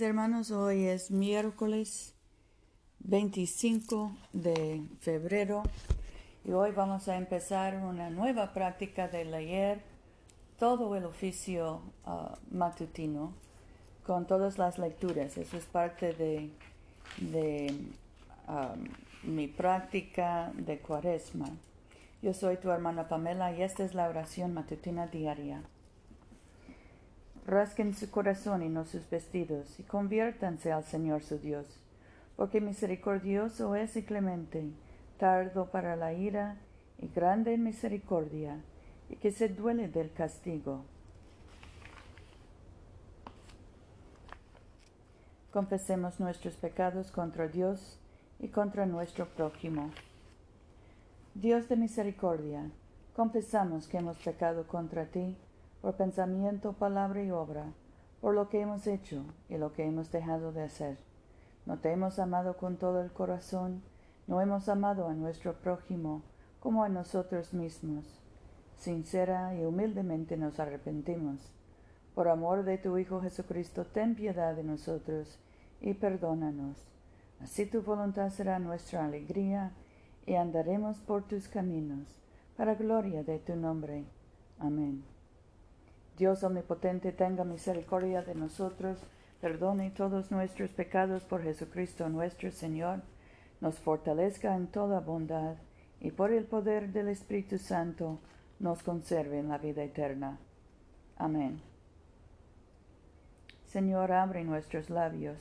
hermanos, hoy es miércoles 25 de febrero y hoy vamos a empezar una nueva práctica de leer todo el oficio ah, matutino con todas las lecturas. Eso es parte de, ah, mi práctica de cuaresma. Yo soy tu hermana Pamela y esta es la oración matutina diaria. Rasquen su corazón y no sus vestidos, y conviértanse al Señor su Dios, porque misericordioso es y clemente, tardo para la ira y grande en misericordia, y que se duele del castigo. Confesemos nuestros pecados contra Dios y contra nuestro prójimo. Dios de misericordia, confesamos que hemos pecado contra ti, por pensamiento, palabra y obra, por lo que hemos hecho y lo que hemos dejado de hacer. No te hemos amado con todo el corazón, no hemos amado a nuestro prójimo como a nosotros mismos. Sincera y humildemente nos arrepentimos. Por amor de tu Hijo Jesucristo, ten piedad de nosotros y perdónanos. Así tu voluntad será nuestra alegría y andaremos por tus caminos, para gloria de tu nombre. Amén. Dios omnipotente tenga misericordia de nosotros, perdone todos nuestros pecados por Jesucristo nuestro Señor, nos fortalezca en toda bondad y por el poder del Espíritu Santo nos conserve en la vida eterna. Amén. Señor, abre nuestros labios,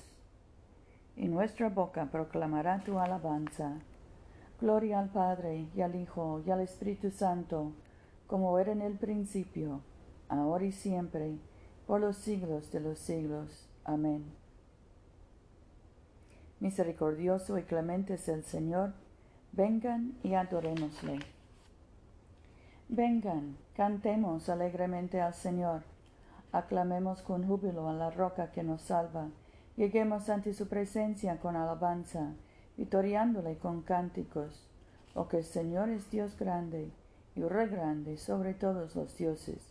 y nuestra boca proclamará tu alabanza. Gloria al Padre, y al Hijo, y al Espíritu Santo, como era en el principio, ahora y siempre, por los siglos de los siglos. Amén. Misericordioso y clemente es el Señor, vengan y adorémosle. Vengan, cantemos alegremente al Señor, aclamemos con júbilo a la roca que nos salva, lleguemos ante su presencia con alabanza, vitoriándole con cánticos, o que el Señor es Dios grande y re grande sobre todos los dioses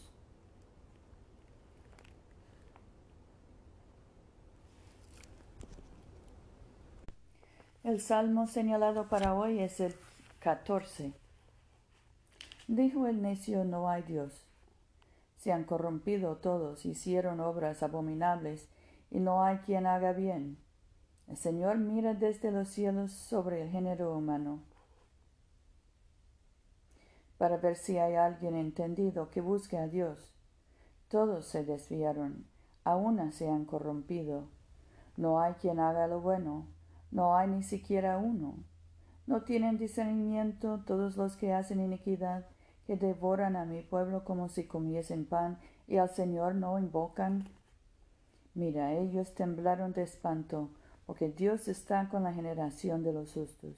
El salmo señalado para hoy es el 14. Dijo el necio, no hay Dios. Se han corrompido todos, hicieron obras abominables, y no hay quien haga bien. El Señor mira desde los cielos sobre el género humano, para ver si hay alguien entendido que busque a Dios. Todos se desviaron, a una se han corrompido. No hay quien haga lo bueno no hay ni siquiera uno. No tienen discernimiento todos los que hacen iniquidad, que devoran a mi pueblo como si comiesen pan, y al Señor no invocan. Mira, ellos temblaron de espanto, porque Dios está con la generación de los justos.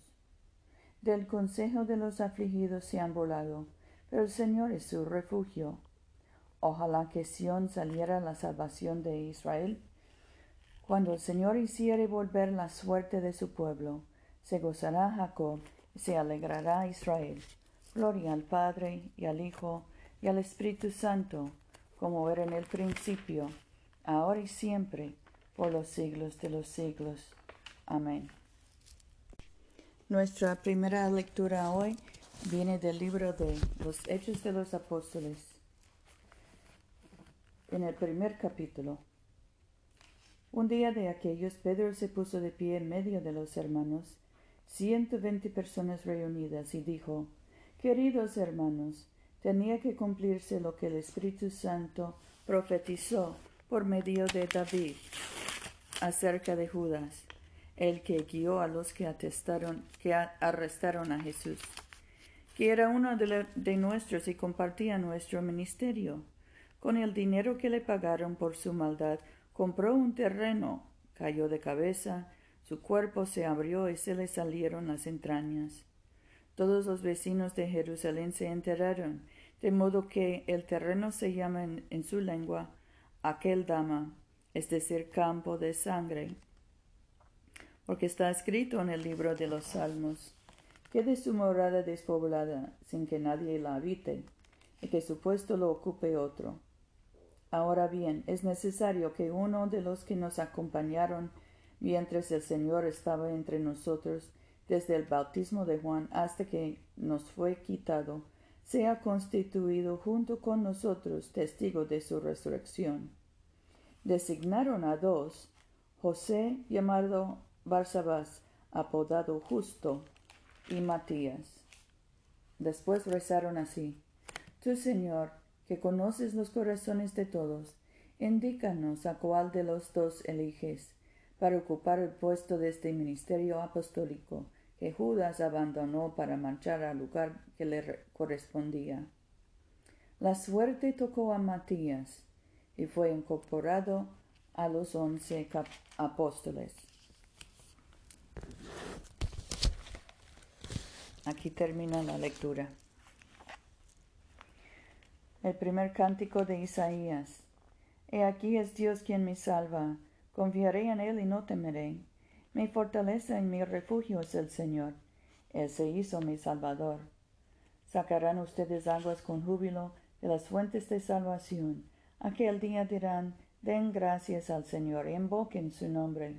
Del consejo de los afligidos se han volado, pero el Señor es su refugio. Ojalá que Sión saliera la salvación de Israel cuando el Señor hiciere volver la suerte de su pueblo, se gozará Jacob y se alegrará Israel. Gloria al Padre y al Hijo y al Espíritu Santo, como era en el principio, ahora y siempre, por los siglos de los siglos. Amén. Nuestra primera lectura hoy viene del libro de los Hechos de los Apóstoles, en el primer capítulo. Un día de aquellos, Pedro se puso de pie en medio de los hermanos, ciento veinte personas reunidas, y dijo, Queridos hermanos, tenía que cumplirse lo que el Espíritu Santo profetizó por medio de David acerca de Judas, el que guió a los que atestaron, que arrestaron a Jesús, que era uno de, de nuestros y compartía nuestro ministerio. Con el dinero que le pagaron por su maldad, compró un terreno, cayó de cabeza, Su cuerpo se abrió y se le salieron las entrañas. Todos los vecinos de Jerusalén se enteraron, de modo que el terreno se llama en, su lengua aquel dama, es decir, campo de sangre, porque está escrito en el libro de los Salmos, que de su morada despoblada, sin que nadie la habite, y que su puesto lo ocupe otro. Ahora bien, es necesario que uno de los que nos acompañaron mientras el Señor estaba entre nosotros, desde el bautismo de Juan hasta que nos fue quitado, sea constituido junto con nosotros testigo de su resurrección. Designaron a dos, José llamado Barsabás, apodado Justo, y Matías. Después rezaron así, Tú, Señor, que conoces los corazones de todos, indícanos a cuál de los dos eliges para ocupar el puesto de este ministerio apostólico que Judas abandonó para marchar al lugar que le correspondía. La suerte tocó a Matías y fue incorporado a los once apóstoles. Aquí termina la lectura. El primer cántico de Isaías. He aquí es Dios quien me salva Confiaré en Él y no temeré. Mi fortaleza y mi refugio es el Señor. Él se hizo mi Salvador. Sacarán ustedes aguas con júbilo de las fuentes de salvación. Aquel día dirán, den gracias al Señor invoquen su nombre.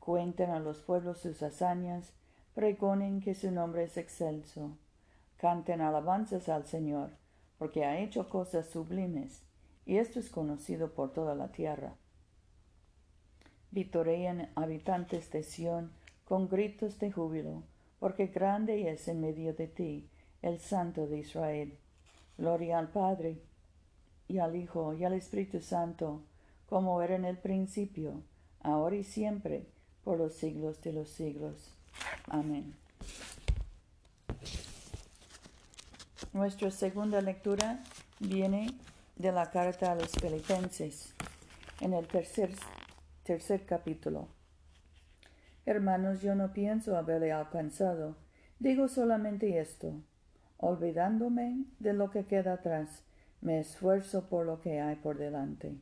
Cuenten a los pueblos sus hazañas, pregonen que su nombre es excelso. Canten alabanzas al Señor, porque ha hecho cosas sublimes, y esto es conocido por toda la tierra. Vitorean habitantes de Sión con gritos de júbilo, porque grande es en medio de ti el Santo de Israel. Gloria al Padre, y al Hijo, y al Espíritu Santo, como era en el principio, ahora y siempre, por los siglos de los siglos. Amén. Nuestra segunda lectura viene de la carta a los filipenses. En el tercer Tercer capítulo. Hermanos, yo no pienso haberle alcanzado. Digo solamente esto. Olvidándome de lo que queda atrás, me esfuerzo por lo que hay por delante.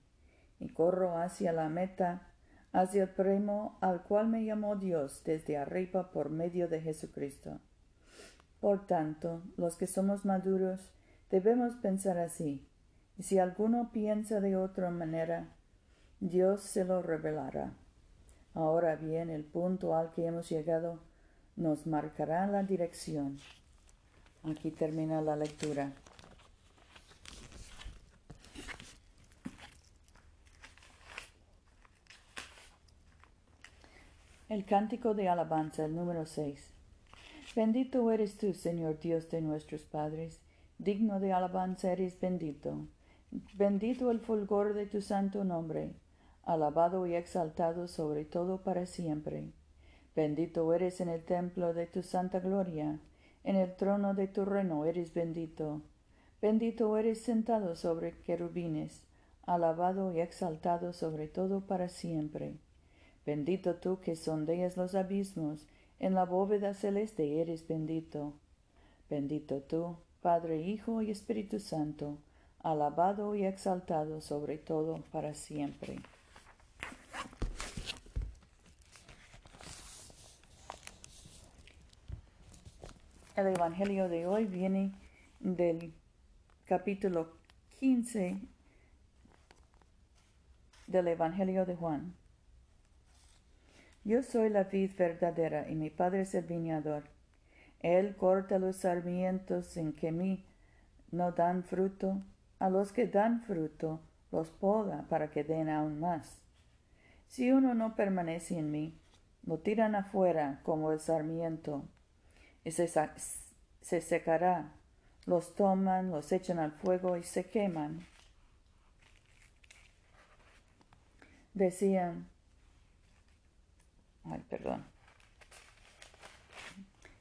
Y corro hacia la meta, hacia el premio al cual me llamó Dios desde arriba por medio de Jesucristo. Por tanto, los que somos maduros debemos pensar así. Y si alguno piensa de otra manera, Dios se lo revelará. Ahora bien, el punto al que hemos llegado nos marcará la dirección. Aquí termina la lectura. El cántico de alabanza, el número 6. Bendito eres tú, Señor Dios de nuestros padres, digno de alabanza eres bendito. Bendito el fulgor de tu santo nombre alabado y exaltado sobre todo para siempre. Bendito eres en el templo de tu santa gloria, en el trono de tu reino eres bendito. Bendito eres sentado sobre querubines, alabado y exaltado sobre todo para siempre. Bendito tú que sondeas los abismos, en la bóveda celeste eres bendito. Bendito tú, Padre, Hijo y Espíritu Santo, alabado y exaltado sobre todo para siempre. El Evangelio de hoy viene del capítulo 15 del Evangelio de Juan. Yo soy la vid verdadera y mi Padre es el viñador. Él corta los sarmientos en que mí no dan fruto. A los que dan fruto los poda para que den aún más. Si uno no permanece en mí, lo tiran afuera como el sarmiento y se, secará. Los toman, los echan al fuego y se queman. Decían, perdón.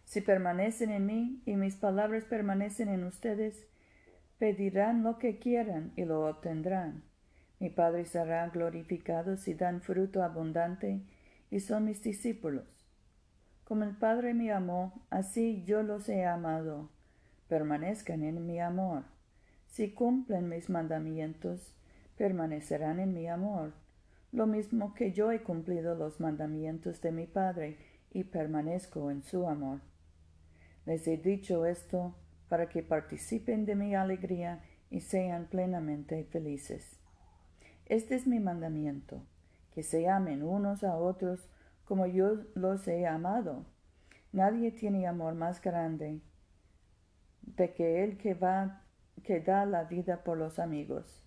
Si permanecen en mí y mis palabras permanecen en ustedes, pedirán lo que quieran y lo obtendrán. Mi Padre será glorificado si dan fruto abundante y son mis discípulos. Como el Padre me amó, así yo los he amado. Permanezcan en mi amor. Si cumplen mis mandamientos, permanecerán en mi amor, lo mismo que yo he cumplido los mandamientos de mi Padre y permanezco en su amor. Les he dicho esto para que participen de mi alegría y sean plenamente felices. Este es mi mandamiento, que se amen unos a otros como yo los he amado. Nadie tiene amor más grande de que el que va que da la vida por los amigos.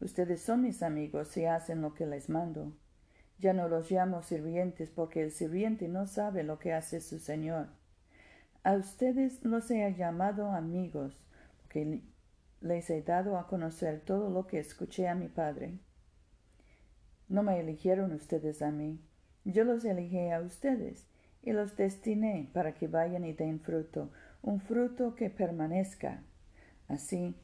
Ustedes son mis amigos y hacen lo que les mando. Ya no los llamo sirvientes porque el sirviente no sabe lo que hace su Señor. A ustedes los he llamado amigos porque les he dado a conocer todo lo que escuché a mi Padre. No me eligieron ustedes a mí, yo los elegí a ustedes y los destiné para que vayan y den fruto, un fruto que permanezca. Así,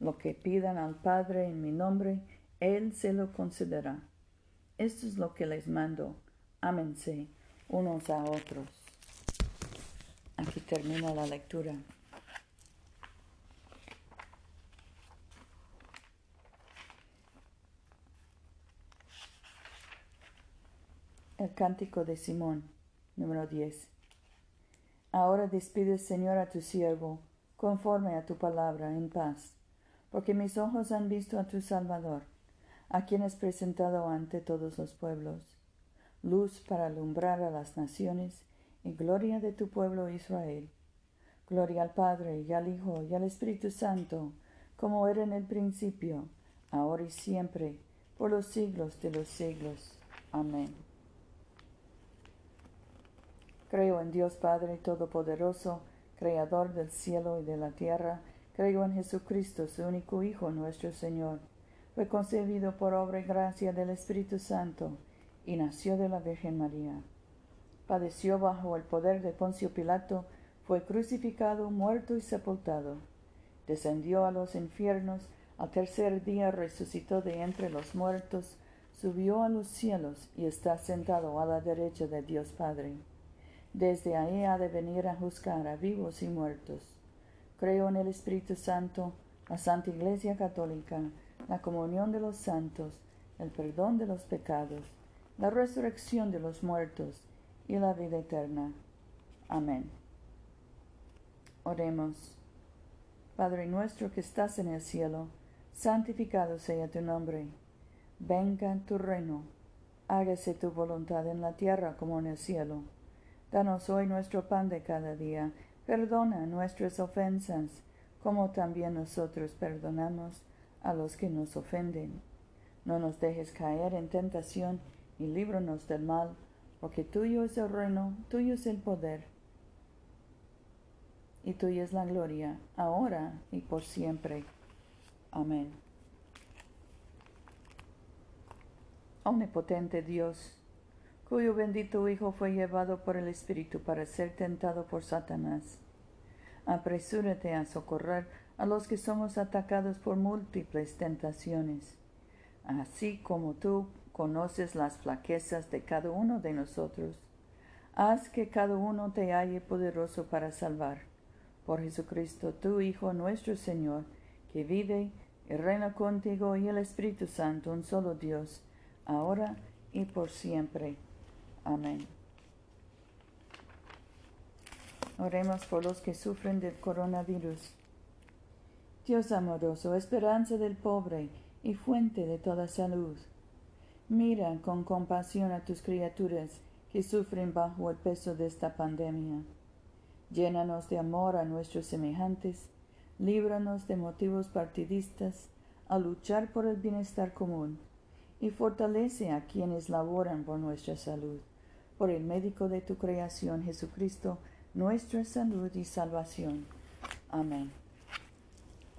lo que pidan al Padre en mi nombre, Él se lo concederá. Esto es lo que les mando. Ámense unos a otros. Aquí termina la lectura. El cántico de Simón, número 10. Ahora despide, Señor, a tu siervo, conforme a tu palabra, en paz, porque mis ojos han visto a tu Salvador, a quien has presentado ante todos los pueblos, luz para alumbrar a las naciones y gloria de tu pueblo Israel. Gloria al Padre y al Hijo y al Espíritu Santo, como era en el principio, ahora y siempre, por los siglos de los siglos. Amén. Creo en Dios Padre Todopoderoso, Creador del cielo y de la tierra. Creo en Jesucristo, su único Hijo, nuestro Señor. Fue concebido por obra y gracia del Espíritu Santo y nació de la Virgen María. Padeció bajo el poder de Poncio Pilato, fue crucificado, muerto y sepultado. Descendió a los infiernos, al tercer día resucitó de entre los muertos, subió a los cielos y está sentado a la derecha de Dios Padre desde ahí ha de venir a juzgar a vivos y muertos. Creo en el Espíritu Santo, la Santa Iglesia Católica, la comunión de los santos, el perdón de los pecados, la resurrección de los muertos y la vida eterna. Amén. Oremos. Padre nuestro que estás en el cielo, santificado sea tu nombre. Venga tu reino. Hágase tu voluntad en la tierra como en el cielo. Danos hoy nuestro pan de cada día. Perdona nuestras ofensas, como también nosotros perdonamos a los que nos ofenden. No nos dejes caer en tentación y líbranos del mal, porque tuyo es el reino, tuyo es el poder, y tuya es la gloria, ahora y por siempre. Amén. Omnipotente Dios, cuyo bendito Hijo fue llevado por el Espíritu para ser tentado por Satanás. Apresúrate a socorrer a los que somos atacados por múltiples tentaciones, así como tú conoces las flaquezas de cada uno de nosotros. Haz que cada uno te halle poderoso para salvar. Por Jesucristo, tu Hijo, nuestro Señor, que vive y reina contigo y el Espíritu Santo, un solo Dios, ahora y por siempre. Amén. Oremos por los que sufren del coronavirus. Dios amoroso, esperanza del pobre y fuente de toda salud. Mira con compasión a tus criaturas que sufren bajo el peso de esta pandemia. Llénanos de amor a nuestros semejantes, líbranos de motivos partidistas a luchar por el bienestar común y fortalece a quienes laboran por nuestra salud por el médico de tu creación, Jesucristo, nuestra salud y salvación. Amén.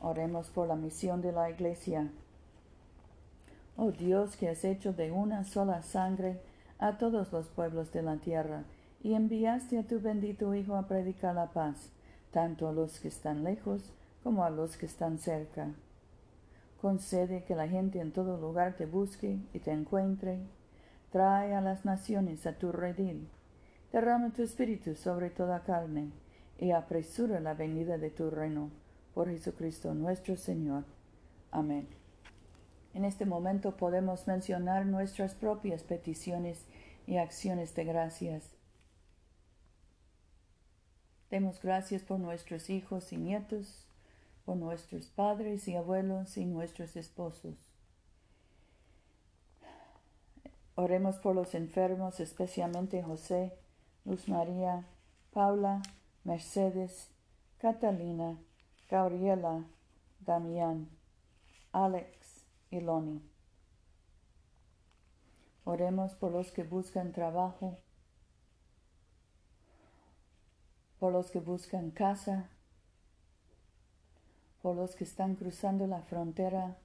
Oremos por la misión de la Iglesia. Oh Dios, que has hecho de una sola sangre a todos los pueblos de la tierra, y enviaste a tu bendito Hijo a predicar la paz, tanto a los que están lejos como a los que están cerca. Concede que la gente en todo lugar te busque y te encuentre Trae a las naciones a tu redil. Derrama tu espíritu sobre toda carne, y apresura la venida de tu reino. Por Jesucristo nuestro Señor. Amén. En este momento podemos mencionar nuestras propias peticiones y acciones de gracias. Demos gracias por nuestros hijos y nietos, por nuestros padres y abuelos y nuestros esposos. Oremos por los enfermos, especialmente José, Luz María, Paula, Mercedes, Catalina, Gabriela, Damián, Alex y Loni. Oremos por los que buscan trabajo, por los que buscan casa, por los que están cruzando la frontera,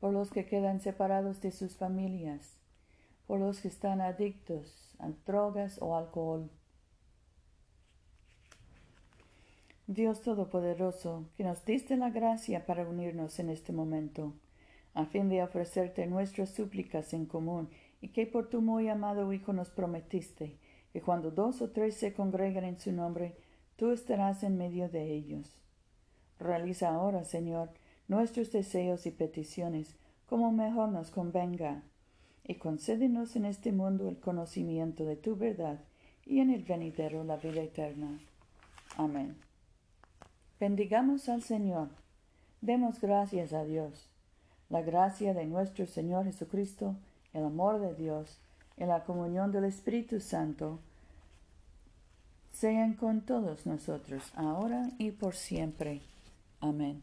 por los que quedan separados de sus familias, por los que están adictos a drogas o alcohol. Dios Todopoderoso, que nos diste la gracia para unirnos en este momento, a fin de ofrecerte nuestras súplicas en común, y que por tu muy amado Hijo nos prometiste, que cuando dos o tres se congregan en su nombre, tú estarás en medio de ellos. Realiza ahora, Señor, nuestros deseos y peticiones como mejor nos convenga, y concédenos en este mundo el conocimiento de tu verdad y en el venidero la vida eterna. Amén. Bendigamos al Señor. Demos gracias a Dios. La gracia de nuestro Señor Jesucristo, el amor de Dios, en la comunión del Espíritu Santo, sean con todos nosotros, ahora y por siempre. Amén.